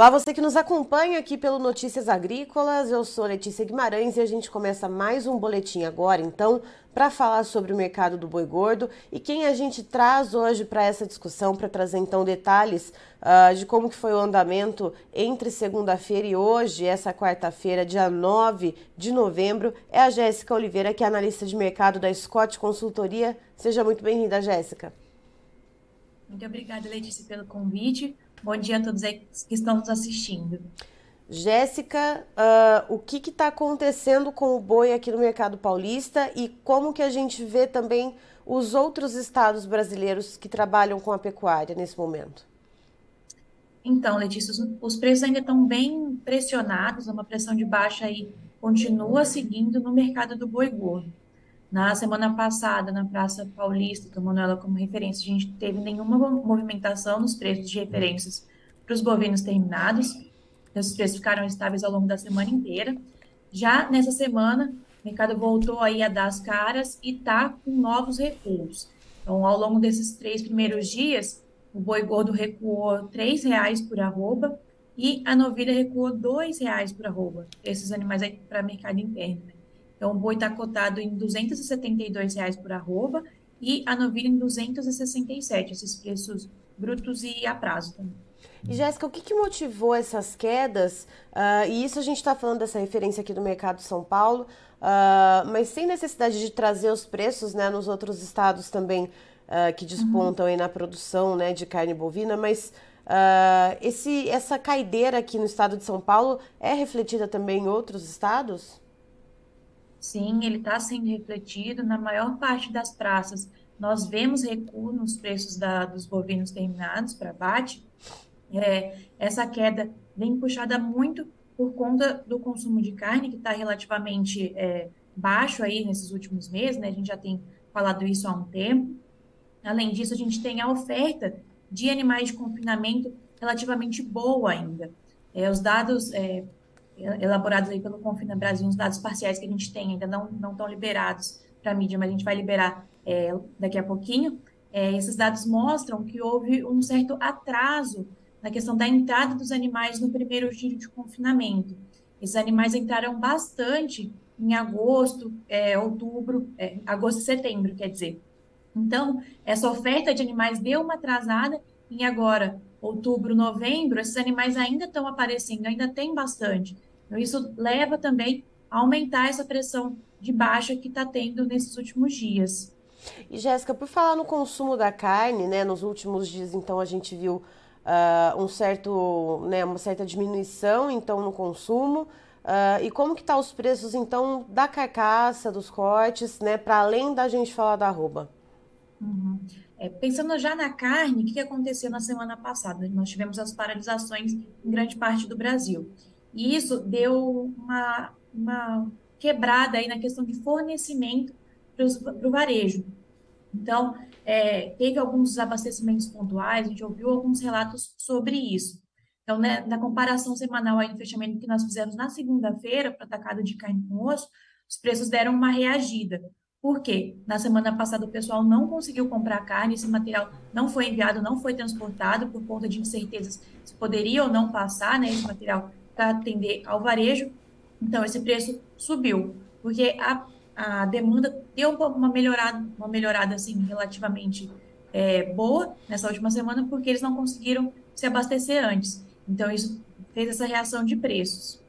Olá, você que nos acompanha aqui pelo Notícias Agrícolas. Eu sou Letícia Guimarães e a gente começa mais um boletim agora, então, para falar sobre o mercado do boi gordo e quem a gente traz hoje para essa discussão, para trazer então detalhes uh, de como que foi o andamento entre segunda-feira e hoje, essa quarta-feira, dia 9 de novembro, é a Jéssica Oliveira, que é analista de mercado da Scott Consultoria. Seja muito bem-vinda, Jéssica. Muito obrigada, Letícia, pelo convite. Bom dia a todos que estão nos assistindo. Jéssica, uh, o que está acontecendo com o boi aqui no mercado paulista e como que a gente vê também os outros estados brasileiros que trabalham com a pecuária nesse momento? Então, Letícia, os, os preços ainda estão bem pressionados, uma pressão de baixa aí continua seguindo no mercado do boi gordo. Na semana passada, na Praça Paulista, tomando ela como referência, a gente teve nenhuma movimentação nos preços de referências para os bovinos terminados. Esses preços ficaram estáveis ao longo da semana inteira. Já nessa semana, o mercado voltou aí a dar as caras e está com novos recuos. Então, ao longo desses três primeiros dias, o boi gordo recuou R$ 3,00 por arroba e a novilha recuou R$ 2,00 por arroba. Esses animais aí para mercado interno. Né? Então, o boi está cotado em 272 reais por arroba e a novilha em 267, esses preços brutos e a prazo também. E Jéssica, o que, que, motivou essas quedas? Uh, e isso a gente está falando dessa referência aqui do mercado de São Paulo, uh, mas sem necessidade de trazer os preços né, nos outros estados também uh, que despontam uhum. aí na produção né, de carne bovina, mas esse, essa caideira aqui no estado de São Paulo é refletida também em outros estados? Sim, ele está sendo refletido na maior parte das praças. Nós vemos recuo nos preços da, dos bovinos terminados para abate. É, essa queda vem puxada muito por conta do consumo de carne, que está relativamente é, baixo aí nesses últimos meses, né? A gente já tem falado isso há um tempo. Além disso, a gente tem a oferta de animais de confinamento relativamente boa ainda. É, os dados é, elaborados aí pelo Confina Brasil, uns dados parciais que a gente tem ainda não, não estão liberados para a mídia, mas a gente vai liberar é, daqui a pouquinho. É, esses dados mostram que houve um certo atraso na questão da entrada dos animais no primeiro giro de confinamento. Esses animais entraram bastante em agosto, é, outubro, é, agosto e setembro, quer dizer. Então, essa oferta de animais deu uma atrasada e agora, outubro, novembro, esses animais ainda estão aparecendo, ainda tem bastante. Então, isso leva também a aumentar essa pressão de baixa que está tendo nesses últimos dias. E Jéssica, por falar no consumo da carne, né, nos últimos dias, então a gente viu uh, um certo, né, uma certa diminuição, então no consumo. Uh, e como que tá os preços então da carcaça, dos cortes, né, para além da gente falar da arroba? Uhum. É, pensando já na carne, o que aconteceu na semana passada? Nós tivemos as paralisações em grande parte do Brasil. E isso deu uma, uma quebrada aí na questão de fornecimento para o varejo. Então, é, teve alguns abastecimentos pontuais, a gente ouviu alguns relatos sobre isso. Então, né, na comparação semanal aí no fechamento que nós fizemos na segunda-feira para atacado de carne com osso, os preços deram uma reagida. Por quê? Na semana passada o pessoal não conseguiu comprar carne, esse material não foi enviado, não foi transportado por conta de incertezas se poderia ou não passar, né, esse material para atender ao varejo. Então, esse preço subiu, porque a, a demanda deu uma melhorada, uma melhorada assim, relativamente é, boa nessa última semana, porque eles não conseguiram se abastecer antes. Então, isso fez essa reação de preços.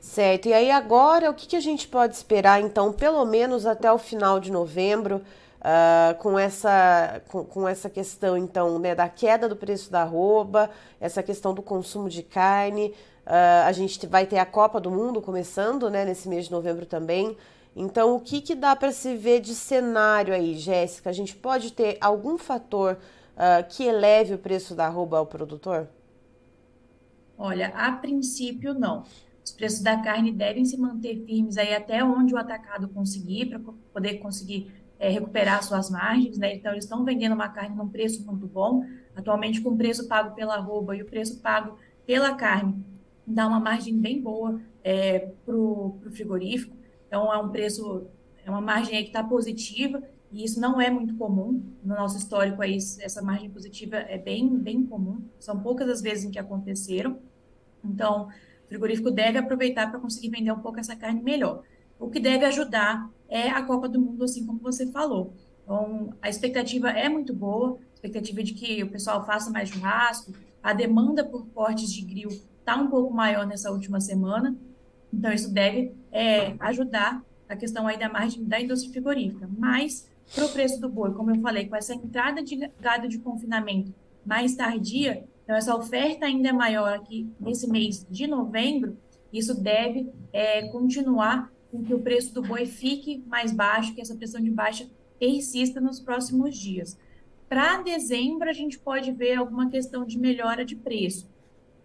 Certo. E aí agora, o que, que a gente pode esperar, então, pelo menos até o final de novembro, uh, com, essa, com, com, essa questão, então, né, da queda do preço da arroba, essa questão do consumo de carne, Uh, a gente vai ter a Copa do Mundo começando, né, nesse mês de novembro também. Então, o que, que dá para se ver de cenário aí, Jéssica? A gente pode ter algum fator uh, que eleve o preço da arroba ao produtor? Olha, a princípio não. Os preços da carne devem se manter firmes aí até onde o atacado conseguir, para poder conseguir é, recuperar suas margens, né? Então, eles estão vendendo uma carne num preço muito bom. Atualmente, com o preço pago pela arroba e o preço pago pela carne dá uma margem bem boa é, para o frigorífico. Então, é um preço, é uma margem que está positiva, e isso não é muito comum. No nosso histórico, aí, essa margem positiva é bem, bem comum. São poucas as vezes em que aconteceram. Então, o frigorífico deve aproveitar para conseguir vender um pouco essa carne melhor. O que deve ajudar é a Copa do Mundo, assim como você falou. Então, a expectativa é muito boa, expectativa de que o pessoal faça mais churrasco, a demanda por cortes de grill está um pouco maior nessa última semana, então isso deve é, ajudar a questão aí da margem da indústria frigorífica. Mas, para o preço do boi, como eu falei, com essa entrada de gado de confinamento mais tardia, então essa oferta ainda é maior aqui nesse mês de novembro, isso deve é, continuar com que o preço do boi fique mais baixo, que essa pressão de baixa persista nos próximos dias. Para dezembro, a gente pode ver alguma questão de melhora de preço.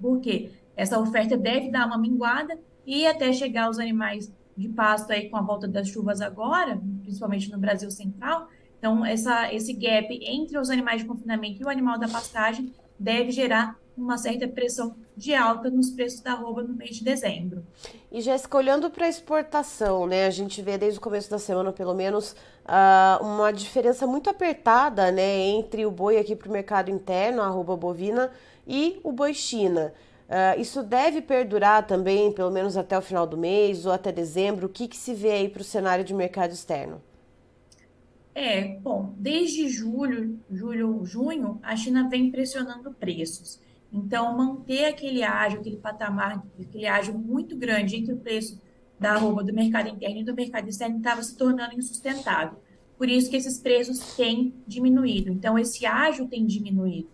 Por quê? Essa oferta deve dar uma minguada e até chegar os animais de pasto aí com a volta das chuvas agora, principalmente no Brasil Central. Então, essa, esse gap entre os animais de confinamento e o animal da pastagem deve gerar uma certa pressão de alta nos preços da arroba no mês de dezembro. E Jéssica, olhando para a exportação, né, a gente vê desde o começo da semana, pelo menos, uh, uma diferença muito apertada né, entre o boi aqui para o mercado interno, a arroba bovina, e o boi China. Uh, isso deve perdurar também, pelo menos até o final do mês ou até dezembro? O que, que se vê aí para o cenário de mercado externo? É, bom, desde julho, julho, junho, a China vem pressionando preços. Então, manter aquele ágio, aquele patamar, aquele ágio muito grande entre o preço da arroba do mercado interno e do mercado externo estava se tornando insustentável. Por isso que esses preços têm diminuído. Então, esse ágio tem diminuído.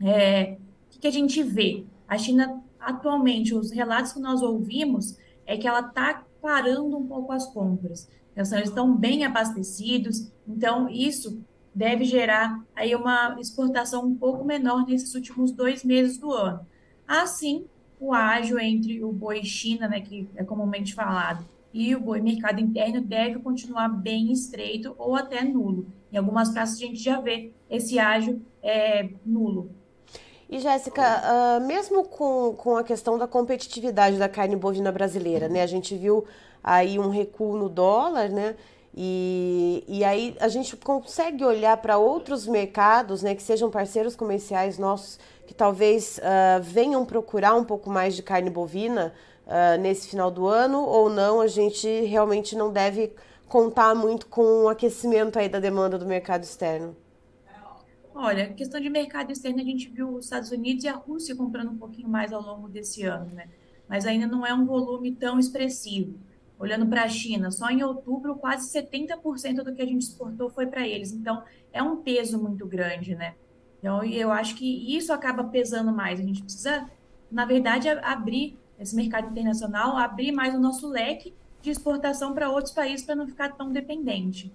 É, o que, que a gente vê? A China, atualmente, os relatos que nós ouvimos é que ela está parando um pouco as compras. Então, eles estão bem abastecidos, então isso deve gerar aí uma exportação um pouco menor nesses últimos dois meses do ano. Assim, o ágio entre o boi China, né, que é comumente falado, e o boi mercado interno deve continuar bem estreito ou até nulo. Em algumas praças a gente já vê esse ágio é, nulo. E Jéssica, uh, mesmo com, com a questão da competitividade da carne bovina brasileira, né? A gente viu aí um recuo no dólar, né? E, e aí a gente consegue olhar para outros mercados, né, que sejam parceiros comerciais nossos, que talvez uh, venham procurar um pouco mais de carne bovina uh, nesse final do ano, ou não, a gente realmente não deve contar muito com o aquecimento aí da demanda do mercado externo. Olha, questão de mercado externo, a gente viu os Estados Unidos e a Rússia comprando um pouquinho mais ao longo desse ano, né? Mas ainda não é um volume tão expressivo. Olhando para a China, só em outubro, quase 70% do que a gente exportou foi para eles. Então, é um peso muito grande, né? Então, eu acho que isso acaba pesando mais. A gente precisa, na verdade, abrir esse mercado internacional, abrir mais o nosso leque de exportação para outros países para não ficar tão dependente.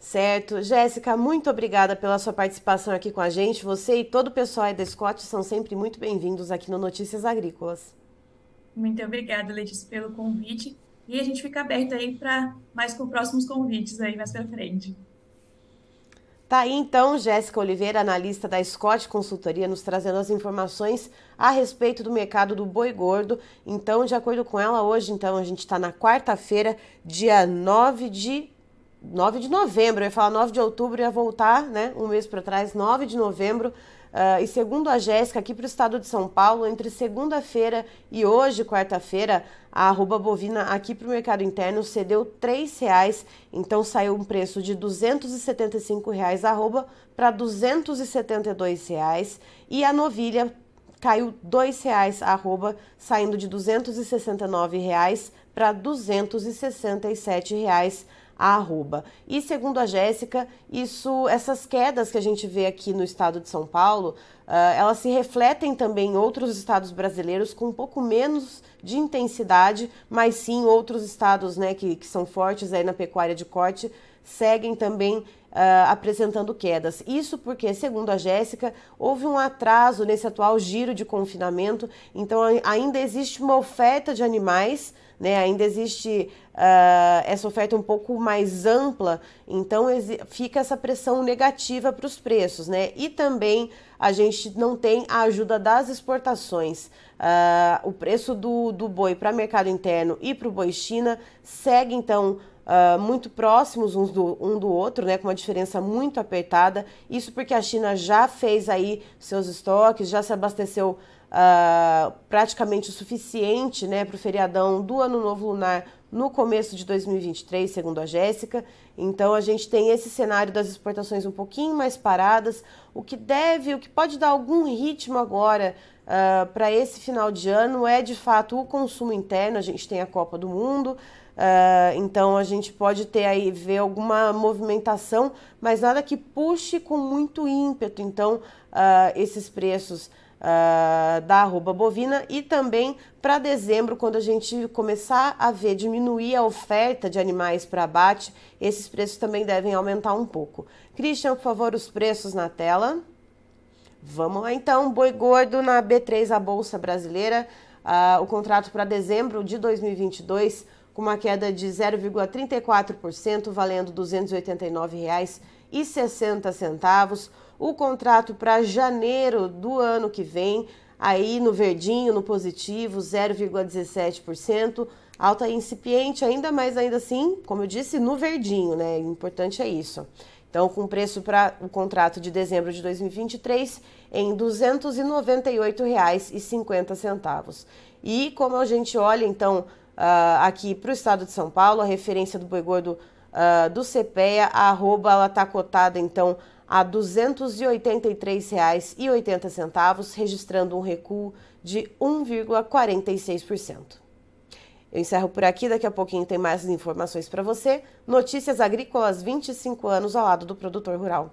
Certo. Jéssica, muito obrigada pela sua participação aqui com a gente. Você e todo o pessoal aí da Scott são sempre muito bem-vindos aqui no Notícias Agrícolas. Muito obrigada, Letícia, pelo convite. E a gente fica aberto aí para mais com próximos convites aí mais para frente. Tá aí então Jéssica Oliveira, analista da Scott Consultoria, nos trazendo as informações a respeito do mercado do boi gordo. Então, de acordo com ela, hoje então a gente está na quarta-feira, dia 9 de 9 de novembro, eu ia falar 9 de outubro, ia voltar, né, um mês para trás, 9 de novembro. Uh, e segundo a Jéssica, aqui para o estado de São Paulo, entre segunda-feira e hoje, quarta-feira, a arroba bovina aqui para o mercado interno cedeu R$ reais, então saiu um preço de 275 reais arroba para 272 reais, e a novilha caiu R$ reais arroba, saindo de 269 reais para 267 reais a arroba. E segundo a Jéssica, isso, essas quedas que a gente vê aqui no estado de São Paulo, uh, elas se refletem também em outros estados brasileiros com um pouco menos de intensidade, mas sim outros estados né, que, que são fortes aí na pecuária de corte seguem também Uh, apresentando quedas. Isso porque, segundo a Jéssica, houve um atraso nesse atual giro de confinamento, então ainda existe uma oferta de animais né? Ainda existe uh, essa oferta um pouco mais ampla, então fica essa pressão negativa para os preços, né? E também a gente não tem a ajuda das exportações. Uh, o preço do, do boi para mercado interno e para o boi China segue então Uh, muito próximos uns do, um do outro, né, com uma diferença muito apertada. Isso porque a China já fez aí seus estoques, já se abasteceu uh, praticamente o suficiente né, para o feriadão do Ano Novo Lunar no começo de 2023, segundo a Jéssica. Então a gente tem esse cenário das exportações um pouquinho mais paradas, o que deve, o que pode dar algum ritmo agora uh, para esse final de ano é de fato o consumo interno. A gente tem a Copa do Mundo. Uh, então a gente pode ter aí ver alguma movimentação, mas nada que puxe com muito ímpeto. Então uh, esses preços uh, da arroba bovina e também para dezembro, quando a gente começar a ver diminuir a oferta de animais para abate, esses preços também devem aumentar um pouco. Christian, por favor, os preços na tela. Vamos lá então, boi gordo na B3, a Bolsa Brasileira, o contrato para dezembro de 2022 com uma queda de 0,34%, valendo R$ 289,60 o contrato para janeiro do ano que vem, aí no verdinho, no positivo, 0,17%, alta incipiente, ainda mais ainda assim, como eu disse, no verdinho, né? O importante é isso. Então, com preço para o contrato de dezembro de 2023 em R$ 298,50. E como a gente olha, então, uh, aqui para o estado de São Paulo, a referência do boi gordo uh, do CPEA, a arroba, ela está cotada, então, a R$ 283,80, registrando um recuo de 1,46%. Eu encerro por aqui, daqui a pouquinho tem mais informações para você. Notícias Agrícolas 25 anos ao lado do produtor rural.